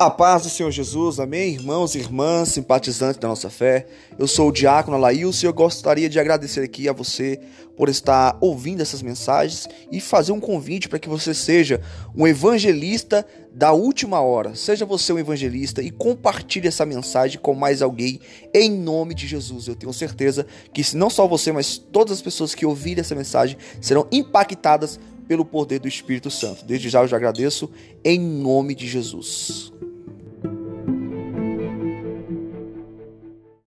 A paz do Senhor Jesus, amém? Irmãos e irmãs, simpatizantes da nossa fé, eu sou o Diácono Alailson e eu gostaria de agradecer aqui a você por estar ouvindo essas mensagens e fazer um convite para que você seja um evangelista da última hora. Seja você um evangelista e compartilhe essa mensagem com mais alguém em nome de Jesus. Eu tenho certeza que não só você, mas todas as pessoas que ouvirem essa mensagem serão impactadas pelo poder do Espírito Santo. Desde já eu já agradeço em nome de Jesus.